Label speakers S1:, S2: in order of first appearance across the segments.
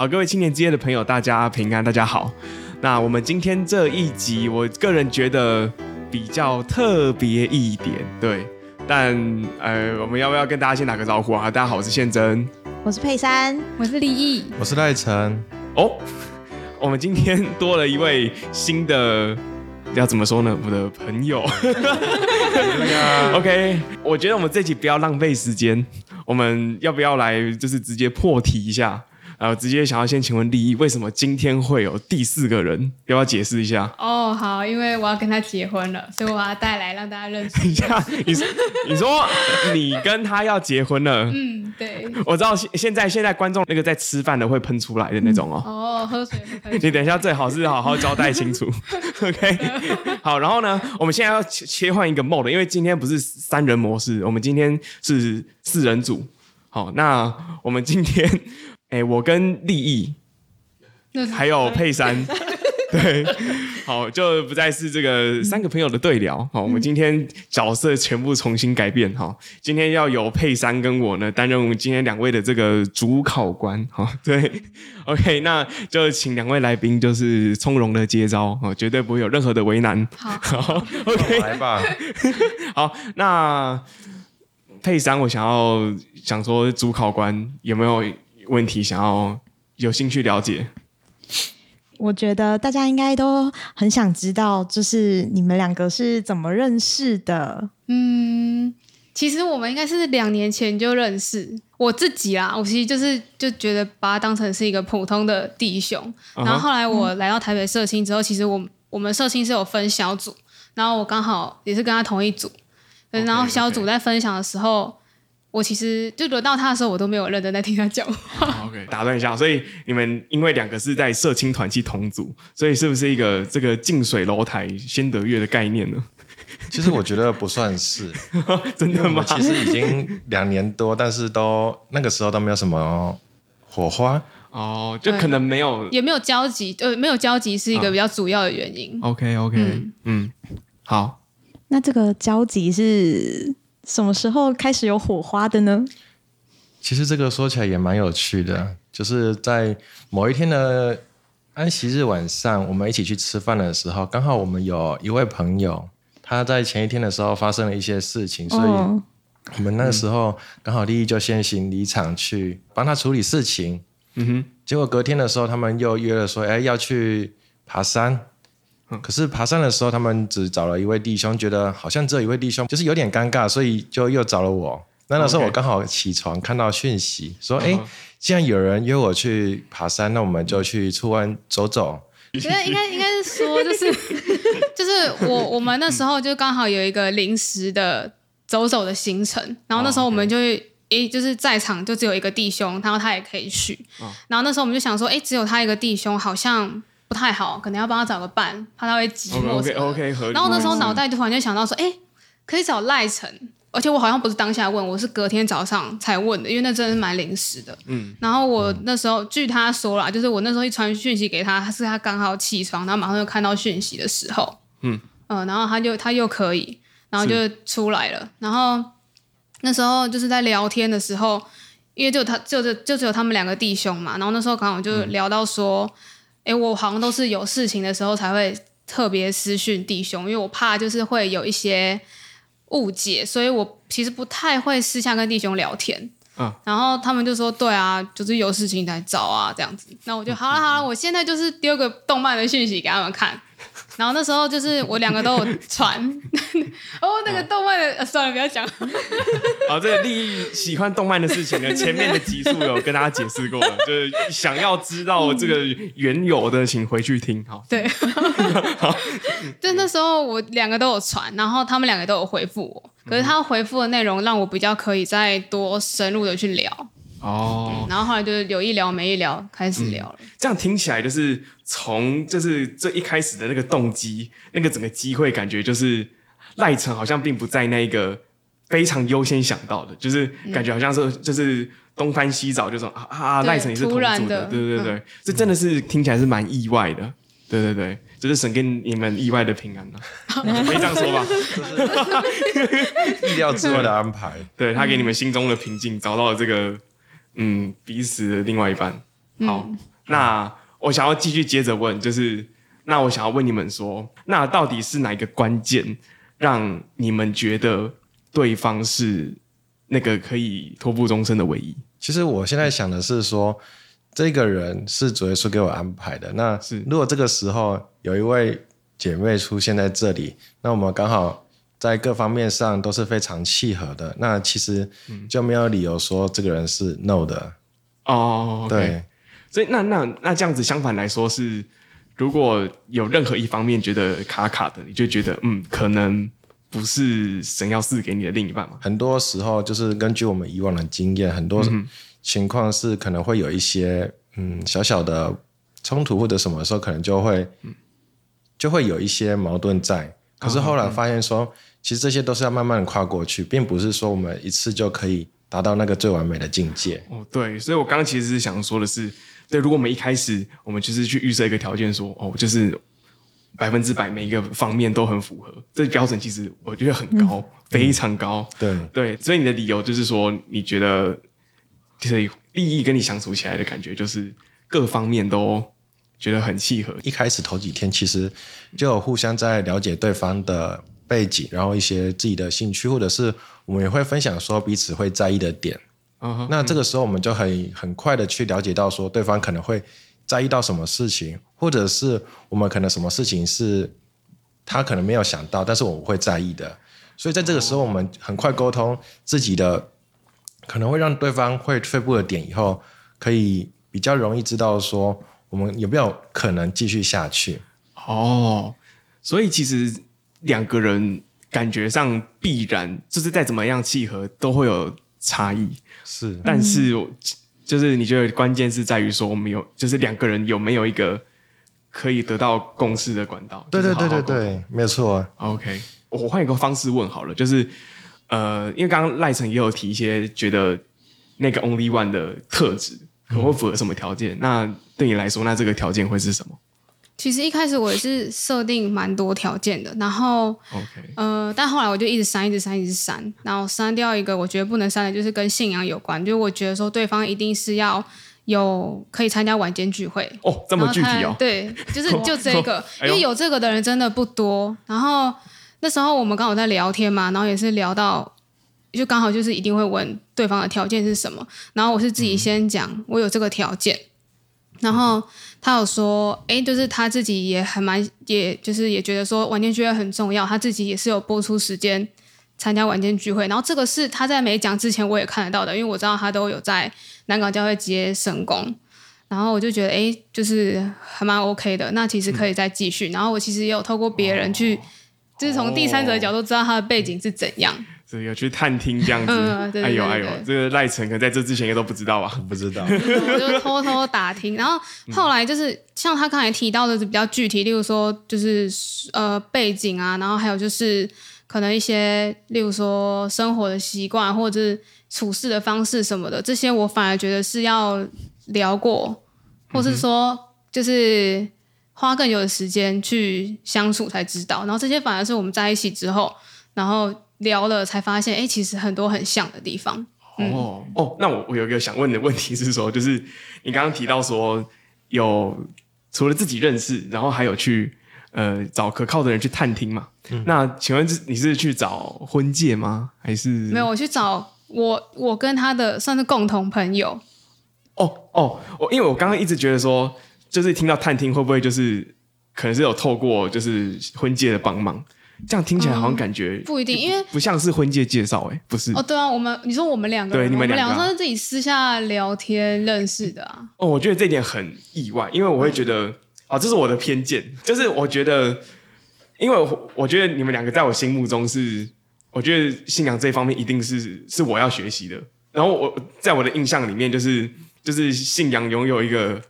S1: 好，各位青年之夜的朋友，大家平安，大家好。那我们今天这一集，我个人觉得比较特别一点，对。但呃，我们要不要跟大家先打个招呼啊？大家好，我是宪真，
S2: 我是佩珊，
S3: 我是李毅，
S4: 我是赖晨。
S1: 哦，我们今天多了一位新的，要怎么说呢？我的朋友。OK，我觉得我们这集不要浪费时间，我们要不要来就是直接破题一下？然后直接想要先请问立意，为什么今天会有第四个人？要不要解释一下？
S3: 哦，好，因为我要跟他结婚了，所以我要带来让大家认识一
S1: 下。你你说你跟他要结婚了？
S3: 嗯，对。
S1: 我知道现现在现在观众那个在吃饭的会喷出来的那种哦。
S3: 嗯、哦，喝水喷。
S1: 你等一下最好是好好交代清楚。OK，好，然后呢，我们现在要切切换一个 mode，因为今天不是三人模式，我们今天是四人组。好，那我们今天。哎，我跟立意，还有佩珊，对，好，就不再是这个三个朋友的对聊。好，我们今天角色全部重新改变。哈，今天要由佩珊跟我呢担任我们今天两位的这个主考官。哈，对，OK，那就请两位来宾就是从容的接招，哦，绝对不会有任何的为难。
S3: 好，
S1: 好，OK，
S4: 来吧。
S1: 好，那佩珊，我想要想说，主考官有没有？问题想要有兴趣了解，
S2: 我觉得大家应该都很想知道，就是你们两个是怎么认识的？
S3: 嗯，其实我们应该是两年前就认识。我自己啊，我其实就是就觉得把他当成是一个普通的弟兄。然后后来我来到台北社青之后，其实我我们社青是有分小组，然后我刚好也是跟他同一组。然后小组在分享的时候。我其实就轮到他的时候，我都没有认真在听他讲话。
S1: OK，打断一下，所以你们因为两个是在社青团契同组，所以是不是一个这个近水楼台先得月的概念呢？
S4: 其实我觉得不算是，
S1: 真的吗？
S4: 其实已经两年多，但是都那个时候都没有什么火花
S1: 哦，就可能没有，
S3: 也没有交集，呃，没有交集是一个比较主要的原因。
S1: 哦、OK，OK，、okay, okay, 嗯，嗯，好，
S2: 那这个交集是。什么时候开始有火花的呢？
S4: 其实这个说起来也蛮有趣的，就是在某一天的安息日晚上，我们一起去吃饭的时候，刚好我们有一位朋友，他在前一天的时候发生了一些事情，所以我们那个时候刚好立意就先行离场去帮他处理事情。嗯哼，结果隔天的时候，他们又约了说，哎，要去爬山。可是爬山的时候，他们只找了一位弟兄，觉得好像只有一位弟兄，就是有点尴尬，所以就又找了我。那那时候我刚好起床看到讯息，说：“哎，既然有人约我去爬山，那我们就去出湾走走。”
S3: 我觉得应该应该是说，就是 就是我我们那时候就刚好有一个临时的走走的行程，然后那时候我们就诶就是在场就只有一个弟兄，然后他也可以去。然后那时候我们就想说，哎，只有他一个弟兄，好像。不太好，可能要帮他找个伴，怕他会寂寞。
S1: OK OK 合理。
S3: 然后那时候脑袋突然就想到说，哎，可以找赖晨，而且我好像不是当下问，我是隔天早上才问的，因为那真的是蛮临时的。嗯。然后我那时候据他说啦，就是我那时候一传讯息给他，他是他刚好起床，然后马上就看到讯息的时候，嗯嗯、呃，然后他就他又可以，然后就出来了。然后那时候就是在聊天的时候，因为就他就就就只有他们两个弟兄嘛，然后那时候刚好就聊到说。嗯哎，我好像都是有事情的时候才会特别私讯弟兄，因为我怕就是会有一些误解，所以我其实不太会私下跟弟兄聊天。嗯，然后他们就说：“对啊，就是有事情来找啊，这样子。”那我就好了好了，我现在就是丢个动漫的讯息给他们看。然后那时候就是我两个都有传，哦，那个动漫的，啊、算了，不要讲。
S1: 好，这个利益喜欢动漫的事情呢，前面的集数有跟大家解释过了，就是想要知道这个缘由的，请回去听。好，
S3: 对，好，就那时候我两个都有传，然后他们两个都有回复我，可是他回复的内容让我比较可以再多深入的去聊。
S1: 哦、嗯，
S3: 然后后来就是有一聊没一聊，开始聊了。
S1: 嗯、这样听起来就是从就是这一开始的那个动机，那个整个机会感觉就是赖晨好像并不在那个非常优先想到的，就是感觉好像是就是东翻西找，就说啊啊赖晨也是同组的，对对对对，这、嗯、真的是听起来是蛮意外的，对对对，就是神给你们意外的平安了，可以这样说吧，
S4: 意料之外的安排，
S1: 对他给你们心中的平静找到了这个。嗯，彼此的另外一半，好，嗯、那我想要继续接着问，就是那我想要问你们说，那到底是哪一个关键让你们觉得对方是那个可以托付终身的唯一？
S4: 其实我现在想的是说，这个人是主耶稣给我安排的。那是如果这个时候有一位姐妹出现在这里，那我们刚好。在各方面上都是非常契合的，那其实就没有理由说这个人是 no 的
S1: 哦。
S4: 对，oh, okay.
S1: 所以那那那这样子相反来说是，如果有任何一方面觉得卡卡的，你就觉得嗯，可能不是神要赐给你的另一半嘛。
S4: 很多时候就是根据我们以往的经验，很多情况是可能会有一些嗯小小的冲突或者什么时候，可能就会就会有一些矛盾在。可是后来发现说。其实这些都是要慢慢的跨过去，并不是说我们一次就可以达到那个最完美的境界。
S1: 哦，对，所以我刚刚其实是想说的是，对，如果我们一开始我们就是去预设一个条件说，哦，就是百分之百每一个方面都很符合，这标准其实我觉得很高，嗯、非常高。
S4: 对
S1: 对，所以你的理由就是说，你觉得就是利益跟你相处起来的感觉，就是各方面都觉得很契合。
S4: 一开始头几天其实就有互相在了解对方的。背景，然后一些自己的兴趣，或者是我们也会分享说彼此会在意的点。Uh huh. 那这个时候我们就很很快的去了解到说对方可能会在意到什么事情，或者是我们可能什么事情是他可能没有想到，但是我们会在意的。所以在这个时候，我们很快沟通自己的可能会让对方会退步的点以后，可以比较容易知道说我们有没有可能继续下去。
S1: 哦，oh, 所以其实。两个人感觉上必然就是再怎么样契合都会有差异，
S4: 是。
S1: 但是就是你觉得关键是在于说我们有，就是两个人有没有一个可以得到共识的管道？
S4: 对对对对对，没有错。
S1: OK，我换一个方式问好了，就是呃，因为刚刚赖成也有提一些觉得那个 only one 的特质可能会符合什么条件？嗯、那对你来说，那这个条件会是什么？
S3: 其实一开始我也是设定蛮多条件的，然后.呃，但后来我就一直删，一直删，一直删，然后删掉一个我觉得不能删的，就是跟信仰有关，就我觉得说对方一定是要有可以参加晚间聚会
S1: 哦，这么具体哦，
S3: 对，就是 就这个，因为有这个的人真的不多。然后那时候我们刚好在聊天嘛，然后也是聊到，就刚好就是一定会问对方的条件是什么，然后我是自己先讲，嗯、我有这个条件，然后。他有说，哎，就是他自己也很蛮，也就是也觉得说晚间聚会很重要，他自己也是有播出时间参加晚间聚会。然后这个是他在没讲之前我也看得到的，因为我知道他都有在南港教会接圣工。然后我就觉得，哎，就是还蛮 OK 的。那其实可以再继续。然后我其实也有透过别人去，就是从第三者的角度知道他的背景是怎样。
S1: 是有去探听这样子，嗯、对对对对哎呦哎呦，这个赖晨可能在这之前应该都不知道吧？
S4: 不知道，
S3: 我就偷偷打听，然后后来就是像他刚才提到的是比较具体，例如说就是呃背景啊，然后还有就是可能一些例如说生活的习惯或者是处事的方式什么的，这些我反而觉得是要聊过，或是说就是花更久的时间去相处才知道，然后这些反而是我们在一起之后，然后。聊了才发现，哎、欸，其实很多很像的地方。嗯、
S1: 哦哦，那我我有一个想问的问题是说，就是你刚刚提到说有除了自己认识，然后还有去呃找可靠的人去探听嘛？嗯、那请问你是去找婚介吗？还是
S3: 没有？我去找我我跟他的算是共同朋友。
S1: 哦哦，我因为我刚刚一直觉得说，就是听到探听会不会就是可能是有透过就是婚介的帮忙。这样听起来好像感觉、嗯、
S3: 不一定，因为
S1: 不像是婚介介绍，哎，不是
S3: 哦，对啊，我们你说我们两个，
S1: 对，你们
S3: 两个是自己私下聊天认识的啊。
S1: 哦，我觉得这点很意外，因为我会觉得啊、哦，这是我的偏见，就是我觉得，因为我，我觉得你们两个在我心目中是，我觉得信仰这一方面一定是是我要学习的，然后我在我的印象里面，就是就是信仰拥有一个。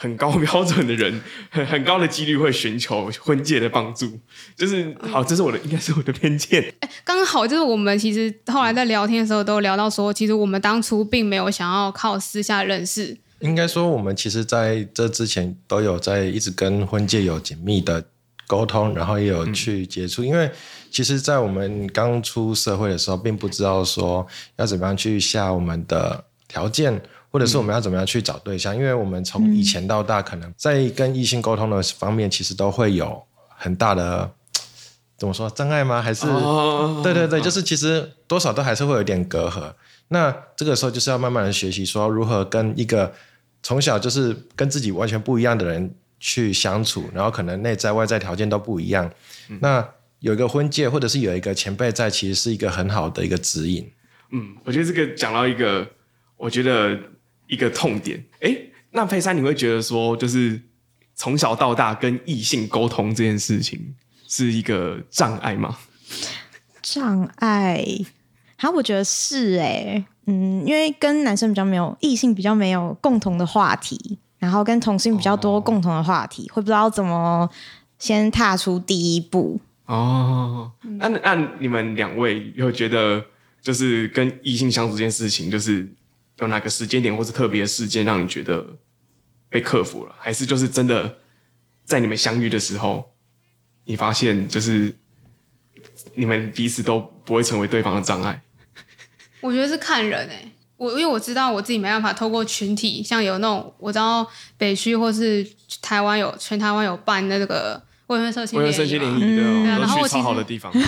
S1: 很高标准的人，很 很高的几率会寻求婚介的帮助，就是好，这是我的，应该是我的偏见。哎，刚好就是我们其实后来在聊天的时候都聊到说，其实我们当初并没有想要靠私下认识。应该说，我们其实在这之前都有在一直跟婚介有紧密的沟通，然后也有去接触。嗯、因为其实，在我们刚出社会的时候，并不知道说要怎么样去下我们的条件。
S4: 或者是我们要怎么样去找对象？嗯、因为我们从以前到大，可能在跟异性沟通的方面，其实都会有很大的怎么说障碍吗？还是、哦、对对对，就是其实多少都还是会有点隔阂。那这个时候就是要慢慢的学习，说如何跟一个从小就是跟自己完全不一样的人去相处，然后可能内在外在条件都不一样。嗯、那有一个婚介，或者是有一个前辈在，其实是一个很好的一个指引。
S1: 嗯，我觉得这个讲到一个，我觉得一个痛点。哎，那佩珊，你会觉得说，就是从小到大跟异性沟通这件事情是一个障碍吗？
S2: 障碍？好，我觉得是哎、欸，嗯，因为跟男生比较没有，异性比较没有共同的话题，然后跟同性比较多共同的话题，哦、会不知道怎么先踏出第一步。
S1: 哦，那那你们两位有觉得，就是跟异性相处这件事情，就是有哪个时间点或是特别的事件让你觉得被克服了，还是就是真的在你们相遇的时候，你发现就是你们彼此都不会成为对方的障碍？
S3: 我觉得是看人诶、我因为我知道我自己没办法透过群体，像有那种我知道北区或是台湾有全台湾有办那个。我有社区联谊，
S1: 对，然后我其实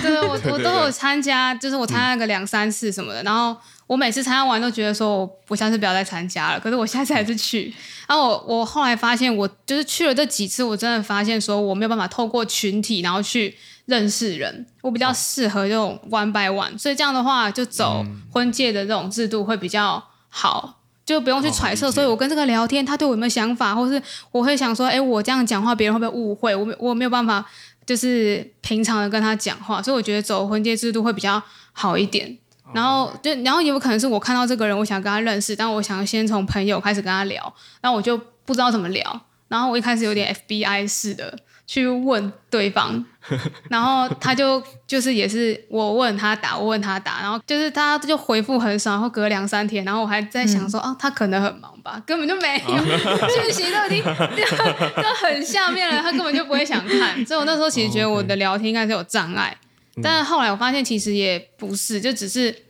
S3: 对，我 我都有参加，就是我参加个两三次什么的，然后我每次参加完都觉得说，我我下次不要再参加了，可是我下次还是去。然后我我后来发现，我就是去了这几次，我真的发现说，我没有办法透过群体然后去认识人，我比较适合这种 one by one，所以这样的话就走婚介的这种制度会比较好。就不用去揣测，哦、所以我跟这个聊天，他对我有没有想法，或是我会想说，哎，我这样讲话，别人会不会误会？我没我没有办法，就是平常的跟他讲话，所以我觉得走婚介制度会比较好一点。哦、然后就然后也有可能是我看到这个人，我想跟他认识，但我想先从朋友开始跟他聊，然后我就不知道怎么聊，然后我一开始有点 FBI 式的。去问对方，然后他就就是也是我问他答，我问他答，然后就是他就回复很少，然后隔两三天，然后我还在想说，嗯、哦，他可能很忙吧，根本就没有 讯息都已经 都很下面了，他根本就不会想看。所以我那时候其实觉得我的聊天应该是有障碍，嗯、但是后来我发现其实也不是，就只是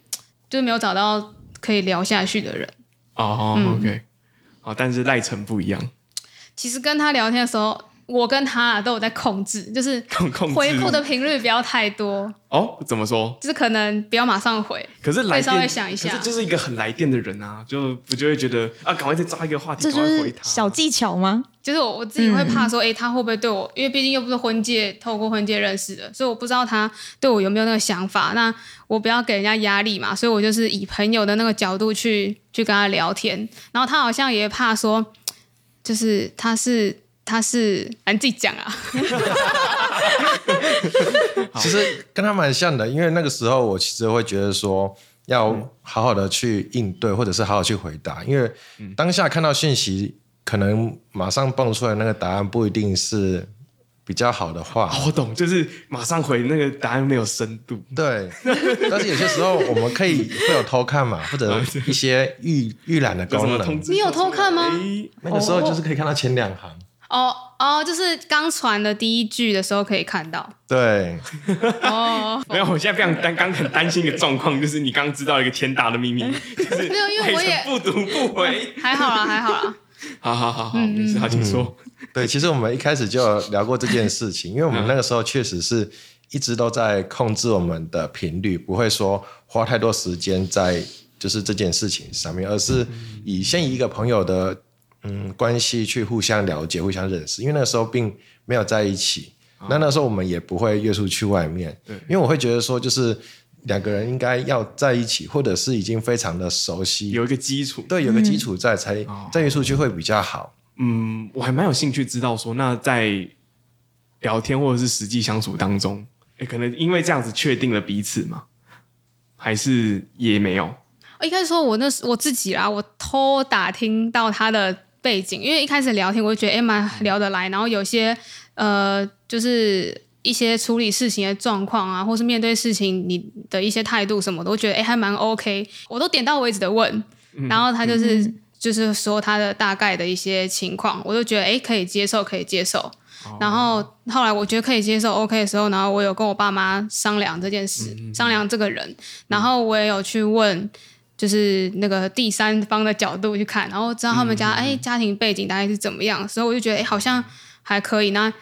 S3: 就没有找到可以聊下去的人。
S1: 哦、嗯、，OK，好，但是赖成不一样。
S3: 其实跟他聊天的时候。我跟他都有在控制，就是回复的频率不要太多。
S1: 哦，怎么说？
S3: 就是可能不要马上回，
S1: 可是来电
S3: 稍微想一下，
S1: 这就是一个很来电的人啊，就不就会觉得啊，赶快再抓一个话题，赶快回他。
S2: 小技巧吗？
S3: 就是我我自己会怕说，哎、嗯欸，他会不会对我？因为毕竟又不是婚介，透过婚介认识的，所以我不知道他对我有没有那个想法。那我不要给人家压力嘛，所以我就是以朋友的那个角度去去跟他聊天。然后他好像也怕说，就是他是。他是，你自己讲啊。
S4: 其实跟他蛮像的，因为那个时候我其实会觉得说，要好好的去应对，或者是好好去回答，因为当下看到讯息，可能马上蹦出来那个答案不一定是。比较好的话，
S1: 我懂，就是马上回那个答案没有深度。
S4: 对，但是有些时候我们可以会有偷看嘛，或者一些预预览的功能。
S3: 你有偷看吗？
S4: 那个时候就是可以看到前两行。
S3: 哦哦，就是刚传的第一句的时候可以看到。
S4: 对。
S1: 哦，没有，我现在非常担刚很担心一个状况，就是你刚知道一个天大的秘密，就是
S3: 没有，因为我也
S1: 不读不回。
S3: 还好啦，还好啦。
S1: 好好好好，没事，好，请说。
S4: 对，其实我们一开始就聊过这件事情，因为我们那个时候确实是一直都在控制我们的频率，不会说花太多时间在就是这件事情上面，而是以先以一个朋友的嗯关系去互相了解、互相认识。因为那个时候并没有在一起，那那时候我们也不会约出去外面。对，因为我会觉得说，就是两个人应该要在一起，或者是已经非常的熟悉，
S1: 有一个基础，
S4: 对，有个基础在，才再约出去会比较好。
S1: 嗯，我还蛮有兴趣知道说，那在聊天或者是实际相处当中，哎，可能因为这样子确定了彼此吗？还是也没有？
S3: 我一开始说我那是我自己啦，我偷打听到他的背景，因为一开始聊天我就觉得诶蛮聊得来，然后有些呃就是一些处理事情的状况啊，或是面对事情你的一些态度什么的，我觉得诶还蛮 OK，我都点到为止的问，然后他就是。嗯就是说他的大概的一些情况，我就觉得哎可以接受，可以接受。Oh. 然后后来我觉得可以接受，OK 的时候，然后我有跟我爸妈商量这件事，嗯、商量这个人，然后我也有去问，就是那个第三方的角度去看，然后知道他们家哎、嗯、家庭背景大概是怎么样，所以我就觉得哎好像还可以。那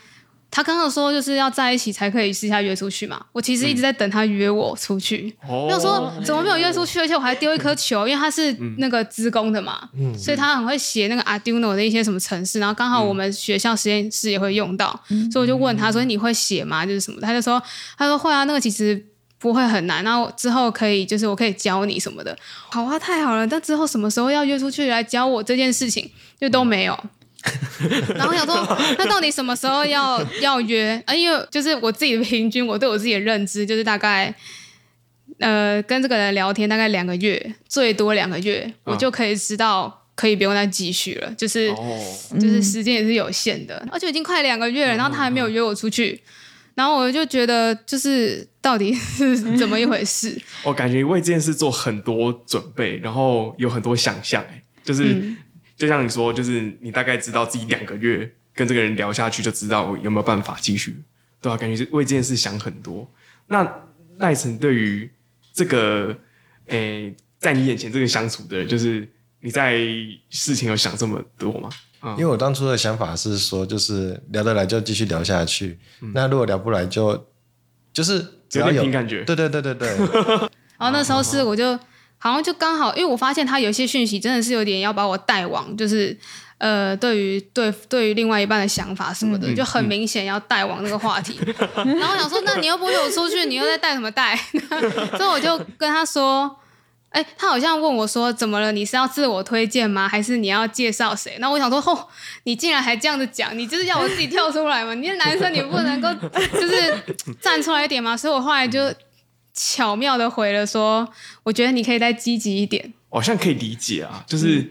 S3: 他刚刚说就是要在一起才可以私下约出去嘛，我其实一直在等他约我出去。没有、嗯、说怎么没有约出去，而且我还丢一颗球，因为他是那个资工的嘛，嗯、所以他很会写那个 Arduino 的一些什么程式，然后刚好我们学校实验室也会用到，嗯、所以我就问他说你会写吗？就是什么？他就说他说会啊，那个其实不会很难，然后之后可以就是我可以教你什么的。好啊，太好了，但之后什么时候要约出去来教我这件事情，就都没有。然后我想说，那到底什么时候要 要约？啊，因为就是我自己的平均，我对我自己的认知就是大概，呃，跟这个人聊天大概两个月，最多两个月，我就可以知道可以不用再继续了。就是、哦、就是时间也是有限的，而且已经快两个月了，然后他还没有约我出去，然后我就觉得就是到底 是怎么一回事？
S1: 我 感觉为这件事做很多准备，然后有很多想象，哎，就是。嗯就像你说，就是你大概知道自己两个月跟这个人聊下去，就知道有没有办法继续，对吧、啊？感觉是为这件事想很多。那赖晨对于这个，诶、欸，在你眼前这个相处的人，就是你在事情有想这么多吗？嗯、
S4: 因为我当初的想法是说，就是聊得来就继续聊下去。嗯、那如果聊不来就，就就是只要有
S1: 凭感觉。
S4: 对对对对对。
S3: 然后那时候是我就。好像就刚好，因为我发现他有些讯息真的是有点要把我带往，就是呃，对于对对于另外一半的想法什么的，嗯、就很明显要带往那个话题。嗯、然后我想说，那你又不约我出去，你又在带什么带？所以我就跟他说，哎，他好像问我说，怎么了？你是要自我推荐吗？还是你要介绍谁？那我想说，哦，你竟然还这样子讲，你就是要我自己跳出来吗？你是男生，你不能够就是 站出来一点吗？所以我后来就。巧妙的回了说，我觉得你可以再积极一点。
S1: 好像可以理解啊，就是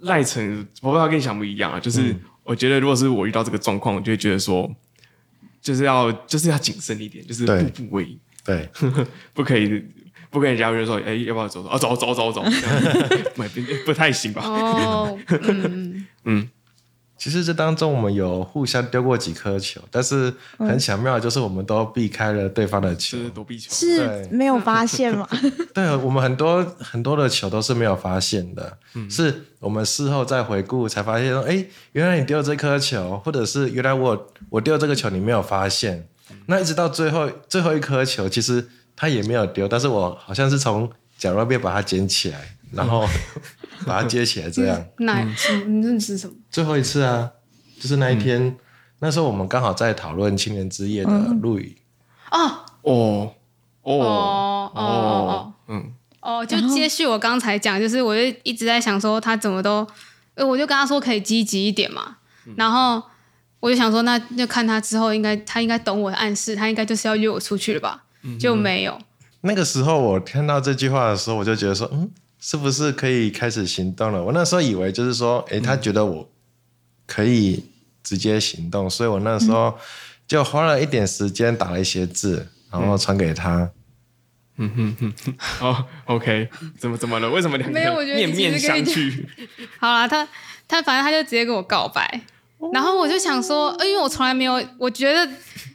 S1: 赖成，我不知道跟你想不一样啊。就是我觉得，如果是我遇到这个状况，我就会觉得说，就是要就是要谨慎一点，就是步步为营。
S4: 对，
S1: 不可以不跟人家约说，哎，要不要走走？啊，走走走走，不 不太行吧？
S3: 哦，嗯嗯。
S4: 其实这当中我们有互相丢过几颗球，但是很巧妙的就是我们都避开了对方的球，
S1: 是躲避球，
S2: 是没有发现吗？
S4: 对，我们很多很多的球都是没有发现的，嗯、是我们事后再回顾才发现说，哎，原来你丢了这颗球，或者是原来我我丢这个球你没有发现，那一直到最后最后一颗球，其实他也没有丢，但是我好像是从角落那边把它捡起来，然后。把它接起来，这样。
S3: 哪一次？你认识什么？
S4: 最后一次啊，就是那一天，那时候我们刚好在讨论青年之夜的录影。
S3: 哦
S1: 哦
S3: 哦哦哦嗯哦，就接续我刚才讲，就是我就一直在想说他怎么都，我就跟他说可以积极一点嘛，然后我就想说那就看他之后应该他应该懂我的暗示，他应该就是要约我出去了吧？就没有。
S4: 那个时候我听到这句话的时候，我就觉得说嗯。是不是可以开始行动了？我那时候以为就是说，诶，他觉得我可以直接行动，所以我那时候就花了一点时间打了一些字，然后传给他。
S1: 嗯哼哼哼，哦，OK，怎么怎么了？为什么两个面面相觑？
S3: 好啦，他他反正他就直接跟我告白，然后我就想说，因为我从来没有，我觉得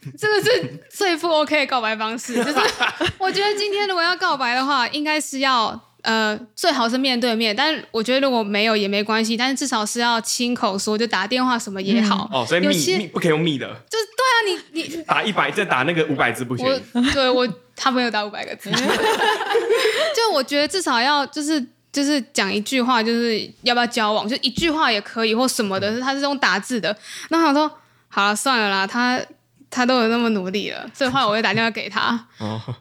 S3: 这个是最不 OK 的告白方式，就是 我觉得今天如果要告白的话，应该是要。呃，最好是面对面，但是我觉得如果没有也没关系，但是至少是要亲口说，就打电话什么也好。
S1: 嗯、哦，所以密
S3: 些
S1: 密不可以用密的。
S3: 就是对啊，你你
S1: 打一百再打那个五百字不行。
S3: 我对我他没有打五百个字，就我觉得至少要就是就是讲一句话，就是要不要交往，就一句话也可以或什么的，是、他是用打字的。那我想说，好了算了啦，他。他都有那么努力了，所以后来我就打电话给他，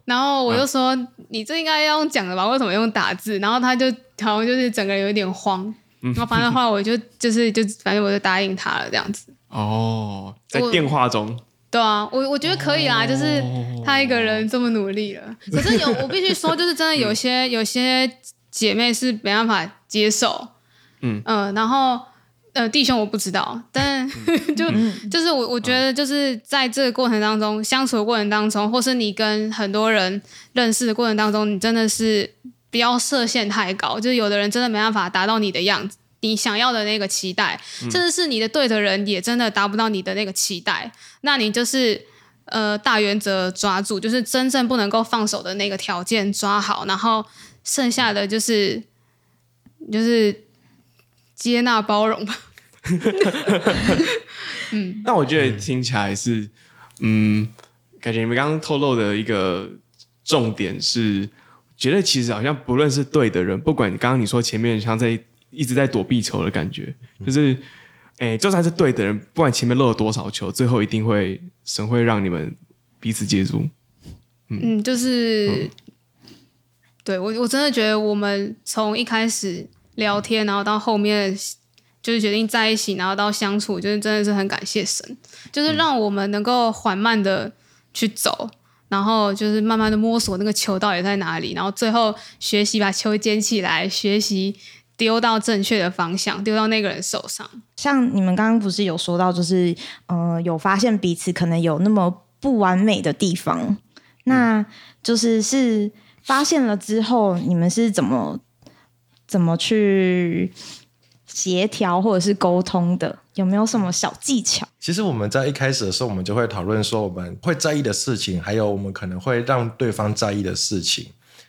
S3: 然后我就说：“你这应该要用讲的吧？为什么用打字？”然后他就好像就是整个人有点慌，然后反正的话我就就是就反正我就答应他了这样子。
S1: 哦，在电话中。
S3: 对啊，我我觉得可以啦，就是他一个人这么努力了，可是有 我必须说，就是真的有些有些姐妹是没办法接受，嗯嗯，然后。呃，弟兄我不知道，但 就就是我我觉得就是在这个过程当中相处的过程当中，或是你跟很多人认识的过程当中，你真的是不要设限太高，就是有的人真的没办法达到你的样子，你想要的那个期待，甚至是你的对的人也真的达不到你的那个期待，那你就是呃大原则抓住，就是真正不能够放手的那个条件抓好，然后剩下的就是就是接纳包容吧。
S1: 嗯，那我觉得听起来是，嗯，感觉你们刚刚透露的一个重点是，觉得其实好像不论是对的人，不管刚刚你说前面像在一直在躲避球的感觉，就是，哎、欸，就算是对的人，不管前面漏了多少球，最后一定会神会让你们彼此接住。
S3: 嗯，嗯就是，嗯、对我我真的觉得我们从一开始聊天，然后到后面。就是决定在一起，然后到相处，就是真的是很感谢神，就是让我们能够缓慢的去走，然后就是慢慢的摸索那个球到底在哪里，然后最后学习把球捡起来，学习丢到正确的方向，丢到那个人手上。
S2: 像你们刚刚不是有说到，就是呃有发现彼此可能有那么不完美的地方，那就是是发现了之后，你们是怎么怎么去？协调或者是沟通的，有没有什么小技巧？
S4: 其实我们在一开始的时候，我们就会讨论说我们会在意的事情，还有我们可能会让对方在意的事情。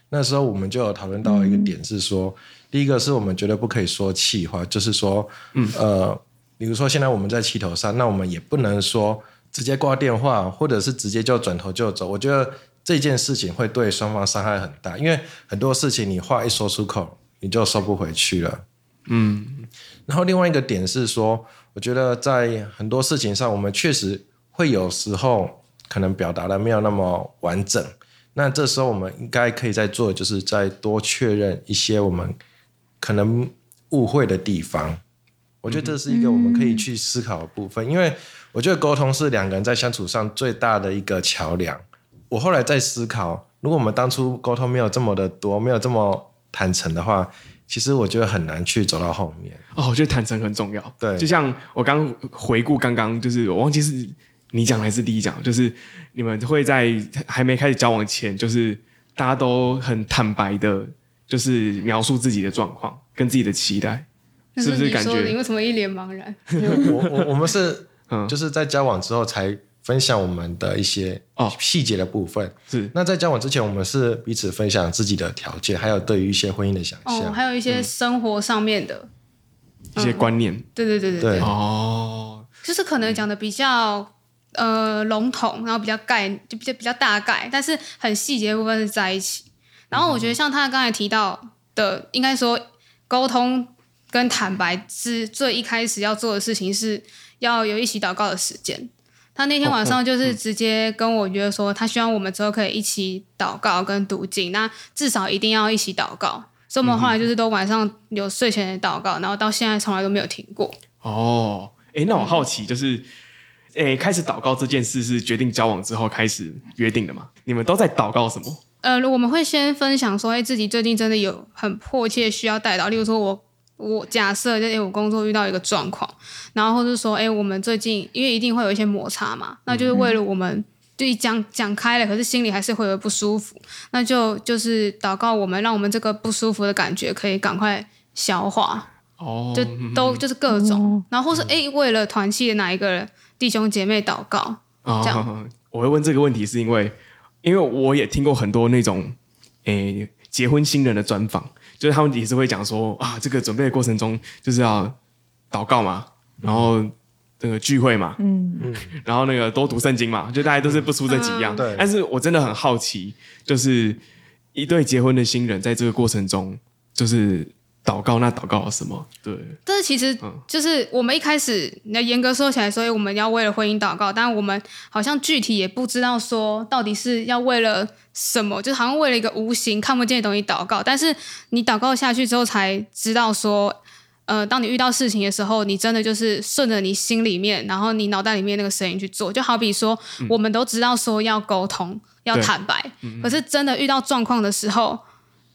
S4: 那时候我们就有讨论到一个点是说，嗯、第一个是我们绝对不可以说气话，就是说，嗯呃，比如说现在我们在气头上，那我们也不能说直接挂电话，或者是直接就转头就走。我觉得这件事情会对双方伤害很大，因为很多事情你话一说出口，你就收不回去了。嗯，然后另外一个点是说，我觉得在很多事情上，我们确实会有时候可能表达的没有那么完整。那这时候我们应该可以再做，就是再多确认一些我们可能误会的地方。我觉得这是一个我们可以去思考的部分，因为我觉得沟通是两个人在相处上最大的一个桥梁。我后来在思考，如果我们当初沟通没有这么的多，没有这么坦诚的话。其实我觉得很难去走到后面
S1: 哦，我觉得坦诚很重要。
S4: 对，
S1: 就像我刚回顾刚刚，就是我忘记是你讲还是第一讲，就是你们会在还没开始交往前，就是大家都很坦白的，就是描述自己的状况跟自己的期待，是不是感觉？
S3: 你为什么一脸茫然？
S4: 我我我们是嗯，就是在交往之后才。分享我们的一些哦细节的部分、哦、是。那在交往之前，我们是彼此分享自己的条件，还有对于一些婚姻的想象，
S3: 哦，还有一些生活上面的、
S1: 嗯、一些观念。
S3: 对对对对对，
S4: 对
S1: 哦，
S3: 就是可能讲的比较呃笼统，然后比较概就比较比较大概，但是很细节的部分是在一起。然后我觉得像他刚才提到的，嗯、应该说沟通跟坦白是最一开始要做的事情，是要有一起祷告的时间。他那天晚上就是直接跟我约说，他希望我们之后可以一起祷告跟读经，那至少一定要一起祷告。所以我们后来就是都晚上有睡前的祷告，然后到现在从来都没有停过。
S1: 哦，哎，那我好奇就是，哎，开始祷告这件事是决定交往之后开始约定的吗？你们都在祷告什么？
S3: 呃，我们会先分享说，哎，自己最近真的有很迫切需要带祷，例如说我。我假设就因为我工作遇到一个状况，然后或者说，哎，我们最近因为一定会有一些摩擦嘛，那就是为了我们就讲讲开了，可是心里还是会有不舒服，那就就是祷告我们，让我们这个不舒服的感觉可以赶快消化。哦，就都就是各种，然后或是哎，为了团契的哪一个弟兄姐妹祷告。哦，这样。
S1: 我会问这个问题是因为，因为我也听过很多那种，哎，结婚新人的专访。就是他们也是会讲说啊，这个准备的过程中就是要祷告嘛，然后那个聚会嘛，嗯嗯，然后那个多读圣经嘛，就大家都是不出这几样。对、嗯。但是我真的很好奇，就是一对结婚的新人在这个过程中，就是祷告，那祷告了什么？对。
S3: 但是其实就是我们一开始，那严格说起来，所以我们要为了婚姻祷告，但我们好像具体也不知道说到底是要为了。什么？就好像为了一个无形看不见的东西祷告，但是你祷告下去之后才知道说，呃，当你遇到事情的时候，你真的就是顺着你心里面，然后你脑袋里面那个声音去做。就好比说，嗯、我们都知道说要沟通，要坦白，嗯、可是真的遇到状况的时候，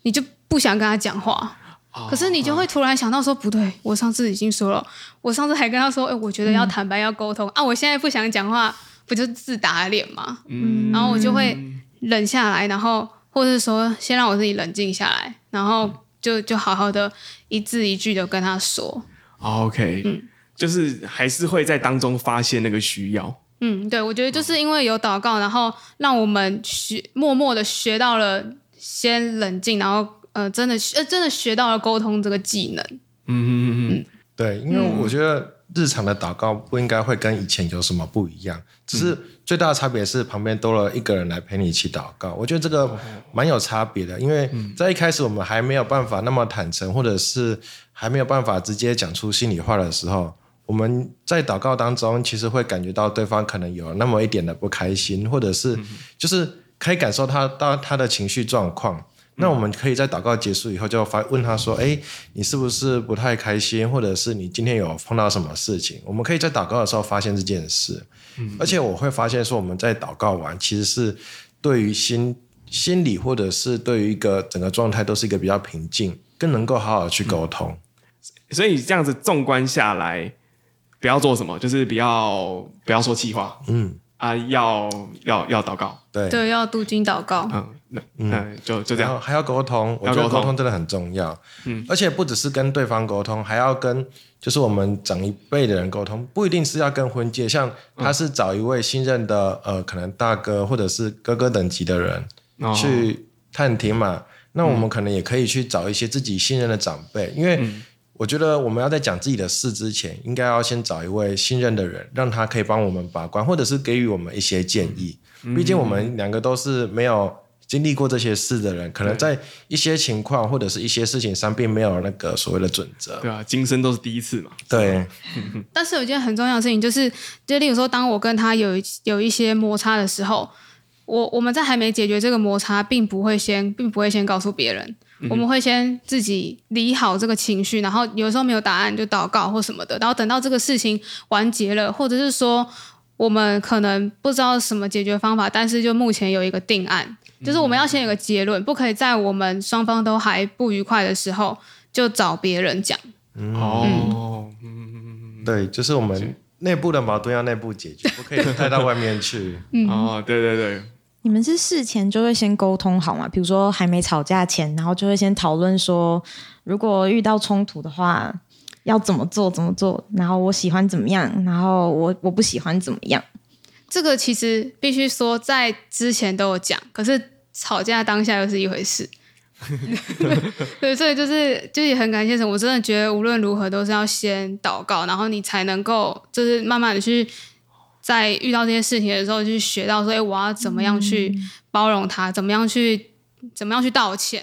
S3: 你就不想跟他讲话。哦、可是你就会突然想到说，不对，我上次已经说了，我上次还跟他说，哎，我觉得要坦白，要沟通、嗯、啊，我现在不想讲话，不就自打脸吗？嗯，然后我就会。冷下来，然后或者是说，先让我自己冷静下来，然后就就好好的一字一句的跟他说。
S1: OK，嗯，就是还是会在当中发现那个需要。
S3: 嗯，对，我觉得就是因为有祷告，然后让我们学默默的学到了先冷静，然后呃，真的呃，真的学到了沟通这个技能。
S1: 嗯嗯嗯嗯，
S4: 对，因为我觉得日常的祷告不应该会跟以前有什么不一样，只是最大的差别是旁边多了一个人来陪你一起祷告。我觉得这个蛮有差别的，因为在一开始我们还没有办法那么坦诚，或者是还没有办法直接讲出心里话的时候，我们在祷告当中其实会感觉到对方可能有那么一点的不开心，或者是就是可以感受他到他的情绪状况。那我们可以在祷告结束以后，就发问他说：“哎，你是不是不太开心？或者是你今天有碰到什么事情？”我们可以在祷告的时候发现这件事。嗯，而且我会发现说，我们在祷告完，其实是对于心心理或者是对于一个整个状态，都是一个比较平静，更能够好好去沟通。
S1: 嗯，所以这样子纵观下来，不要做什么，就是不要不要说气话。嗯。啊，要要要祷告，
S4: 对。
S3: 对，要读经祷告，
S1: 嗯，那嗯，就就这样，
S4: 还要沟通，我觉得沟通真的很重要，嗯，而且不只是跟对方沟通，还要跟就是我们长一辈的人沟通，不一定是要跟婚介，像他是找一位信任的呃，可能大哥或者是哥哥等级的人去探听嘛，那我们可能也可以去找一些自己信任的长辈，因为。我觉得我们要在讲自己的事之前，应该要先找一位信任的人，让他可以帮我们把关，或者是给予我们一些建议。毕竟我们两个都是没有经历过这些事的人，可能在一些情况或者是一些事情上，并没有那个所谓的准则。
S1: 对啊，今生都是第一次嘛。
S4: 对。
S3: 但是有一件很重要的事情，就是就例如说，当我跟他有有一些摩擦的时候，我我们在还没解决这个摩擦，并不会先，并不会先告诉别人。我们会先自己理好这个情绪，然后有时候没有答案就祷告或什么的，然后等到这个事情完结了，或者是说我们可能不知道什么解决方法，但是就目前有一个定案，就是我们要先有个结论，不可以在我们双方都还不愉快的时候就找别人讲。
S1: 哦，
S4: 嗯，对，就是我们内部的矛盾要内部解决，不可以带到外面去。
S1: 哦，对对对。
S2: 你们是事前就会先沟通好吗？比如说还没吵架前，然后就会先讨论说，如果遇到冲突的话，要怎么做怎么做，然后我喜欢怎么样，然后我我不喜欢怎么样。
S3: 这个其实必须说在之前都有讲，可是吵架当下又是一回事。对，所以就是就也很感谢神，我真的觉得无论如何都是要先祷告，然后你才能够就是慢慢的去。在遇到这些事情的时候，就学到说，哎，我要怎么样去包容他，嗯、怎么样去，怎么样去道歉，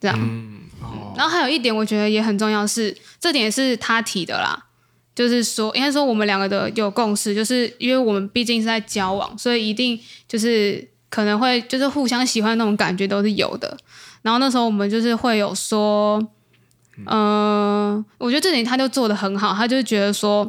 S3: 这样。嗯哦、然后还有一点，我觉得也很重要是，是这点是他提的啦，就是说，应该说我们两个的有共识，就是因为我们毕竟是在交往，所以一定就是可能会就是互相喜欢那种感觉都是有的。然后那时候我们就是会有说，嗯、呃，我觉得这点他就做的很好，他就觉得说。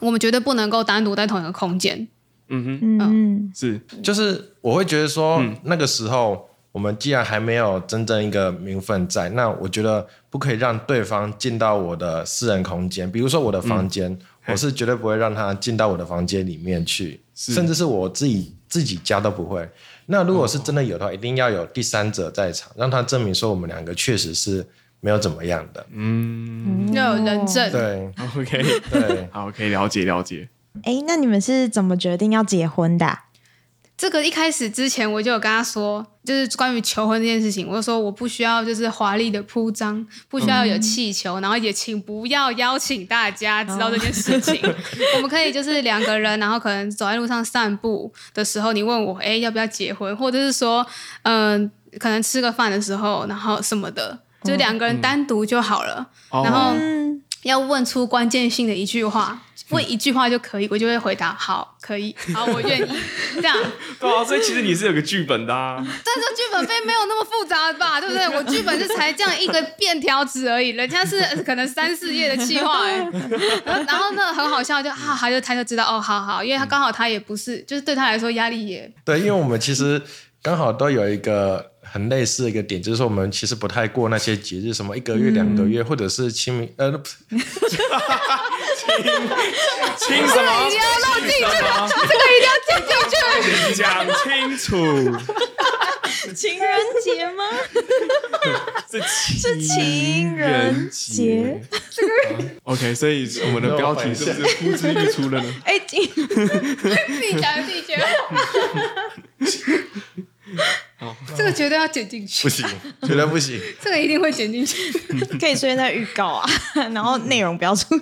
S3: 我们绝对不能够单独在同一个空间。
S1: 嗯哼，嗯，是，
S4: 就是我会觉得说，嗯、那个时候我们既然还没有真正一个名分在，那我觉得不可以让对方进到我的私人空间，比如说我的房间，嗯、我是绝对不会让他进到我的房间里面去，甚至是我自己自己家都不会。那如果是真的有的话，哦、一定要有第三者在场，让他证明说我们两个确实是。没有怎么样的，
S1: 嗯，
S3: 要有人证，
S4: 对
S1: ，OK，
S4: 对，
S1: 好，可以了解了解。
S2: 哎，那你们是怎么决定要结婚的啊？
S3: 这个一开始之前我就有跟他说，就是关于求婚这件事情，我就说我不需要就是华丽的铺张，不需要有气球，嗯、然后也请不要邀请大家知道这件事情。哦、我们可以就是两个人，然后可能走在路上散步的时候，你问我哎要不要结婚，或者是说嗯、呃、可能吃个饭的时候，然后什么的。就两个人单独就好了，嗯、然后要问出关键性的一句话，嗯、问一句话就可以，我就会回答好，可以，好，我愿意。这样。
S1: 对啊，所以其实你是有个剧本的啊。
S3: 但是剧本并没有那么复杂吧，对不对？我剧本是才这样一个便条纸而已，人家是可能三四页的企划哎。然后呢，很好笑，就哈哈，就他就知道哦，好好，因为他刚好他也不是，就是对他来说压力也。
S4: 对，因为我们其实刚好都有一个。很类似的一个点，就是说我们其实不太过那些节日，什么一个月、两个月，嗯、或者是清明呃，清
S1: 清什么？一定要漏进去，
S3: 这个一定要进进去，
S1: 讲清楚。
S2: 情人节吗？是情人节。这个
S1: OK，所以我们的标题是不是呼之欲出了呢？
S2: 哎，自己讲
S3: 自己讲。好，这个个绝对要剪进去
S4: 不，行，绝对不行。
S3: 这个一定会剪进去。
S2: 可以出现在预告啊，然后内容不要出。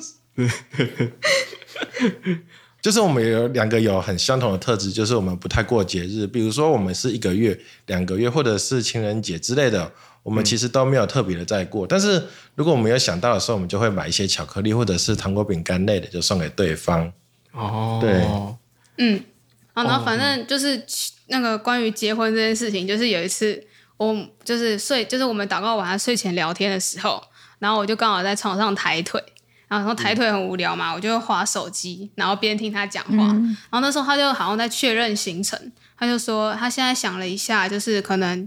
S4: 就是我们有两个有很相同的特质，就是我们不太过节日，比如说我们是一个月、两个月，或者是情人节之类的，我们其实都没有特别的在过。嗯、但是如果我们有想到的时候，我们就会买一些巧克力或者是糖果、饼干类的，就送给对方。
S1: 哦，
S4: 对，
S3: 嗯，好，然后反正就是那个关于结婚这件事情，就是有一次我就是睡，就是我们祷告完睡前聊天的时候，然后我就刚好在床上抬腿。然后抬腿很无聊嘛，我就划手机，然后边听他讲话。嗯、然后那时候他就好像在确认行程，他就说他现在想了一下，就是可能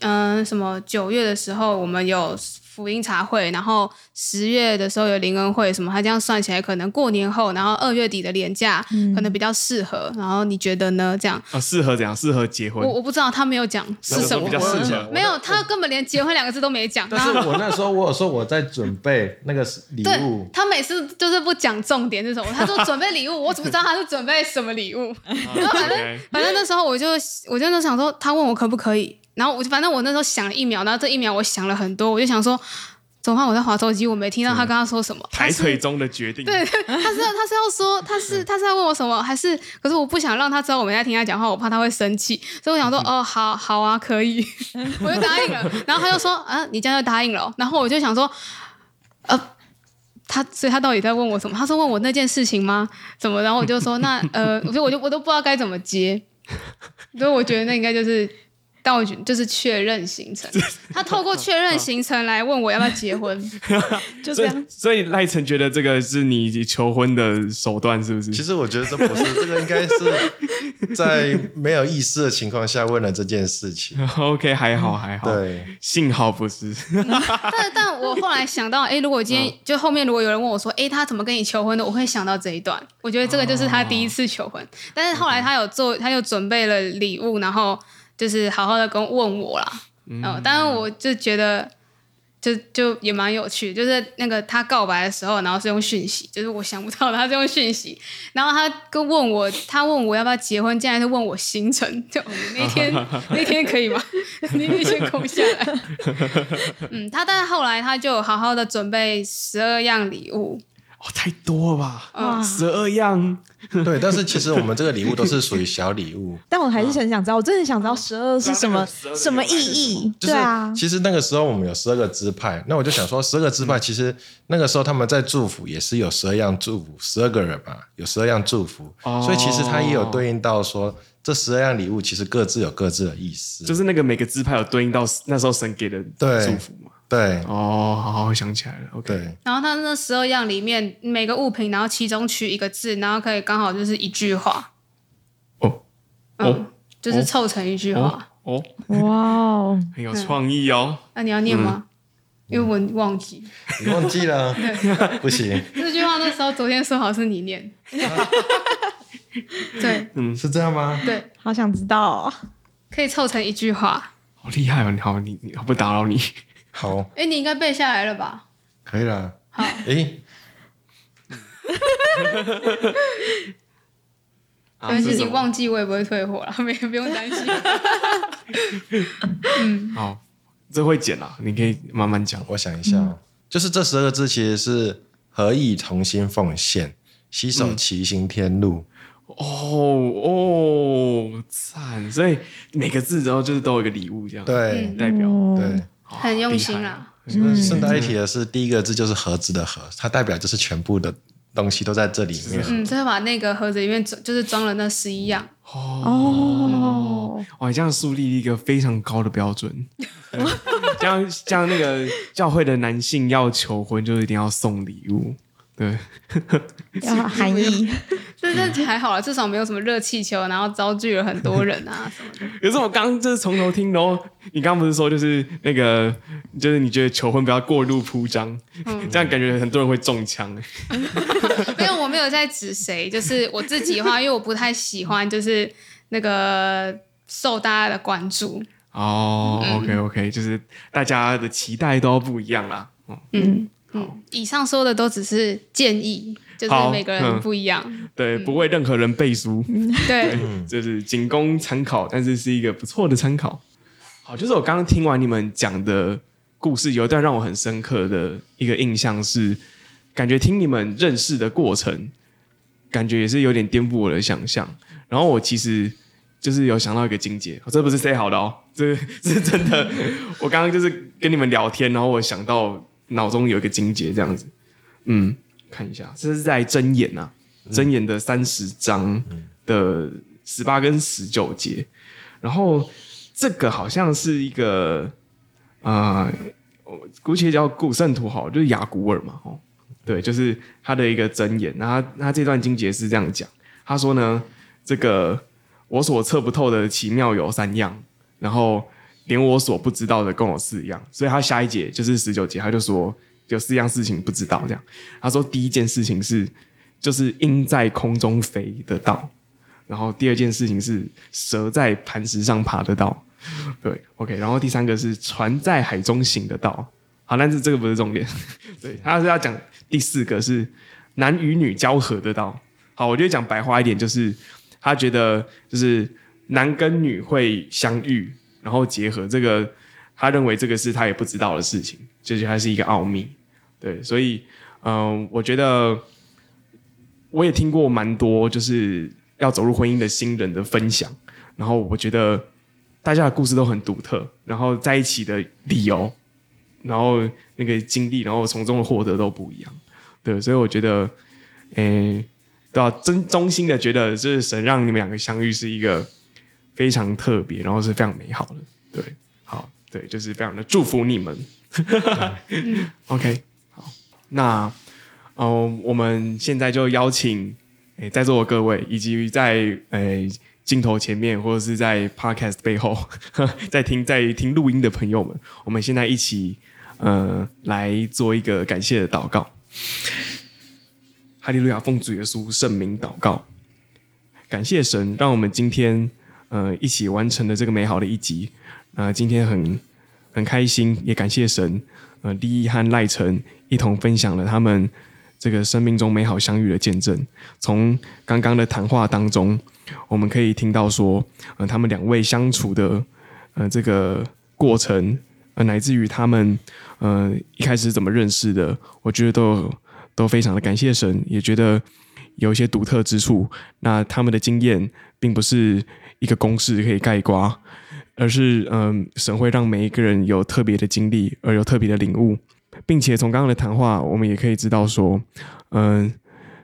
S3: 嗯、呃、什么九月的时候我们有。福音茶会，然后十月的时候有灵恩会什么，他这样算起来，可能过年后，然后二月底的年假，嗯、可能比较适合。然后你觉得呢？这样啊、
S1: 哦，适合怎样？适合结婚？
S3: 我我不知道，他没有讲是什么。
S1: 比较适合。
S3: 没有，他根本连结婚两个字都没讲。
S4: 但是我那时候我有说我在准备那个礼物。
S3: 他每次就是不讲重点是什么，他说准备礼物，我怎么知道他是准备什么礼物？然后反正反正那时候我就我就在想说，他问我可不可以。然后我就反正我那时候想了一秒，然后这一秒我想了很多，我就想说，怎么办？我在滑手机，我没听到他刚刚说什么。
S1: 抬腿中的决定。
S3: 对，他是他是要说，他是他是要问我什么？还是？可是我不想让他知道我没在听他讲话，我怕他会生气，所以我想说，哦，好好啊，可以，我就答应了。然后他就说，啊，你这样就答应了。然后我就想说，呃，他所以他到底在问我什么？他说问我那件事情吗？怎么？然后我就说，那呃，我就我就我都不知道该怎么接，所以我觉得那应该就是。到就是确认行程，他透过确认行程来问我要不要结婚，就这样。
S1: 所以赖晨觉得这个是你求婚的手段，是不是？
S4: 其实我觉得这不是，这个应该是在没有意识的情况下问了这件事情。
S1: OK，还好还好，
S4: 对，
S1: 幸好不是。
S3: 但但我后来想到，哎、欸，如果今天就后面如果有人问我说，哎、欸，他怎么跟你求婚的？我会想到这一段。我觉得这个就是他第一次求婚，但是后来他有做，他又准备了礼物，然后。就是好好的跟问我啦，嗯，当然我就觉得就就也蛮有趣，就是那个他告白的时候，然后是用讯息，就是我想不到，他是用讯息，然后他跟问我，他问我要不要结婚，竟然是问我行程，就那天 那天可以吗？你你先空下来，嗯，他但是后来他就好好的准备十二样礼物。
S1: 哦，太多了吧！啊，十二样。
S4: 对，但是其实我们这个礼物都是属于小礼物。
S2: 但我还是很想知道，我真的想知道十二是什么 什么意义？
S4: 就是、
S2: 对啊，
S4: 其实那个时候我们有十二个支派，那我就想说，十二个支派其实那个时候他们在祝福也是有十二样祝福，十二个人嘛，有十二样祝福，哦、所以其实它也有对应到说这十二样礼物其实各自有各自的意思，
S1: 就是那个每个支派有对应到那时候神给的祝福嘛。
S4: 对
S1: 哦，好好想起来了。OK，
S4: 对
S3: 然后它那十二样里面每个物品，然后其中取一个字，然后可以刚好就是一句话。
S1: 哦，
S3: 嗯、
S1: 哦，
S3: 就是凑成一句话。
S1: 哦，
S2: 哇哦，
S1: 很有创意哦。
S3: 那、你要念吗？嗯、因为我忘记。
S4: 你忘记了？对不行。
S3: 这句话那时候昨天说好是你念。对，
S4: 嗯，是这样吗？
S3: 对，
S2: 好想知道、哦。
S3: 可以凑成一句话。
S1: 好厉害哦！你好，你你不打扰你。
S4: 好，
S3: 哎，你应该背下来了吧？
S4: 可以了。
S3: 好，
S4: 哎，
S3: 但是你忘记，我也不会退货了，没不用担心。
S1: 嗯，好，这会剪了，你可以慢慢讲。
S4: 我想一下，就是这十二个字其实是何以同心奉献，携手齐行天路。
S1: 哦哦，赞！所以每个字之后就是都有一个礼物，这样
S4: 对
S1: 代表
S4: 对。
S3: 很用心啦。
S4: 顺带一提的是，第一个字就是盒子的盒，它代表就是全部的东西都在这里面。
S3: 嗯，就是把那个盒子里面就是装了那十一样。
S1: 哦，哇，这样树立一个非常高的标准。这样，这样那个教会的男性要求婚，就一定要送礼物。对，
S2: 要含义。
S3: 但是还好啦，至少没有什么热气球，然后遭拒了很多人啊 什么的。
S1: 可是我刚刚就是从头听，然后你刚刚不是说就是那个，就是你觉得求婚不要过度铺张，嗯、这样感觉很多人会中枪。
S3: 没有，我没有在指谁，就是我自己的话，因为我不太喜欢就是那个受大家的关注。
S1: 哦、oh，OK OK，就是大家的期待都不一样啦。
S3: 嗯。嗯嗯，以上说的都只是建议，就是每个人不一样。
S1: 嗯、对，嗯、不为任何人背书。
S3: 对，
S1: 就是仅供参考，但是是一个不错的参考。好，就是我刚刚听完你们讲的故事，有一段让我很深刻的一个印象是，感觉听你们认识的过程，感觉也是有点颠覆我的想象。然后我其实就是有想到一个境界，这不是 say 好的哦，这 是真的。我刚刚就是跟你们聊天，然后我想到脑中有一个金结这样子。嗯，看一下，这是在真言呐、啊，真言的三十章的十八跟十九节，然后。这个好像是一个啊，我、呃、姑且叫古圣徒好，就是雅古尔嘛，哦，对，就是他的一个真言。那他，他这段经节是这样讲，他说呢，这个我所测不透的奇妙有三样，然后连我所不知道的共有四样。所以他下一节就是十九节，他就说有四样事情不知道这样。他说第一件事情是，就是鹰在空中飞得到，然后第二件事情是蛇在磐石上爬得到。对，OK，然后第三个是船在海中行得到，好，但是这个不是重点，对，他是要讲第四个是男与女交合得到，好，我觉得讲白话一点就是他觉得就是男跟女会相遇，然后结合，这个他认为这个是他也不知道的事情，就是还是一个奥秘，对，所以嗯、我觉得我也听过蛮多就是要走入婚姻的新人的分享，然后我觉得。大家的故事都很独特，然后在一起的理由，然后那个经历，然后从中的获得都不一样，对，所以我觉得，诶、欸，对吧？真衷心的觉得，就是神让你们两个相遇是一个非常特别，然后是非常美好的，对，好，对，就是非常的祝福你们。OK，好，那，哦、呃，我们现在就邀请，诶、欸，在座的各位以及在，诶、欸。镜头前面，或者是在 Podcast 背后，在听在听录音的朋友们，我们现在一起，呃，来做一个感谢的祷告。哈利路亚，奉主耶稣圣名祷告，感谢神，让我们今天，呃，一起完成了这个美好的一集。啊、呃，今天很很开心，也感谢神，呃，利益和赖成一同分享了他们这个生命中美好相遇的见证。从刚刚的谈话当中。我们可以听到说，呃，他们两位相处的，呃，这个过程，呃，乃至于他们，呃，一开始怎么认识的，我觉得都都非常的感谢神，也觉得有一些独特之处。那他们的经验，并不是一个公式可以盖瓜，而是，嗯、神会让每一个人有特别的经历，而有特别的领悟，并且从刚刚的谈话，我们也可以知道说，嗯、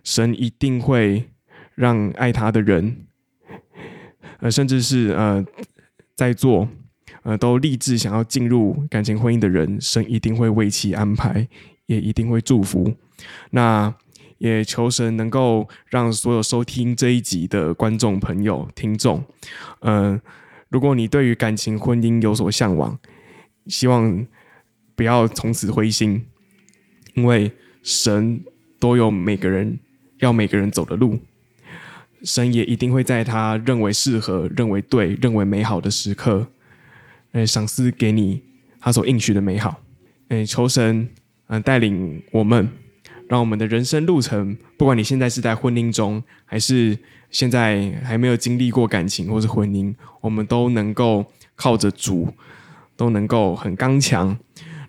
S1: 神一定会让爱他的人。呃，甚至是呃，在座呃都立志想要进入感情婚姻的人，神一定会为其安排，也一定会祝福。那也求神能够让所有收听这一集的观众朋友、听众，嗯、如果你对于感情婚姻有所向往，希望不要从此灰心，因为神都有每个人要每个人走的路。神也一定会在他认为适合、认为对、认为美好的时刻，呃，赏赐给你他所应许的美好。诶，求神嗯、呃、带领我们，让我们的人生路程，不管你现在是在婚姻中，还是现在还没有经历过感情或是婚姻，我们都能够靠着主，都能够很刚强，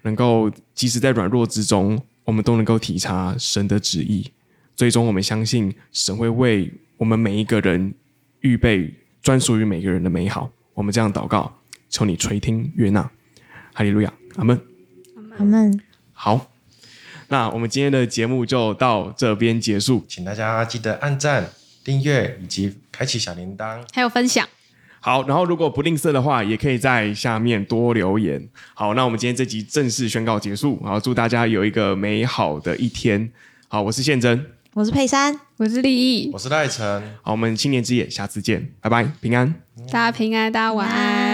S1: 能够即使在软弱之中，我们都能够体察神的旨意。最终，我们相信神会为。我们每一个人预备专属于每个人的美好，我们这样祷告，求你垂听悦纳，哈利路亚，阿门，
S2: 阿门。
S1: 好，那我们今天的节目就到这边结束，
S4: 请大家记得按赞、订阅以及开启小铃铛，
S3: 还有分享。
S1: 好，然后如果不吝啬的话，也可以在下面多留言。好，那我们今天这集正式宣告结束，好，祝大家有一个美好的一天。好，我是宪真。
S2: 我是佩珊，
S3: 我是立意，
S4: 我是赖晨。
S1: 好，我们青年之夜，下次见，拜拜，平安，
S3: 大家平安，大家晚安。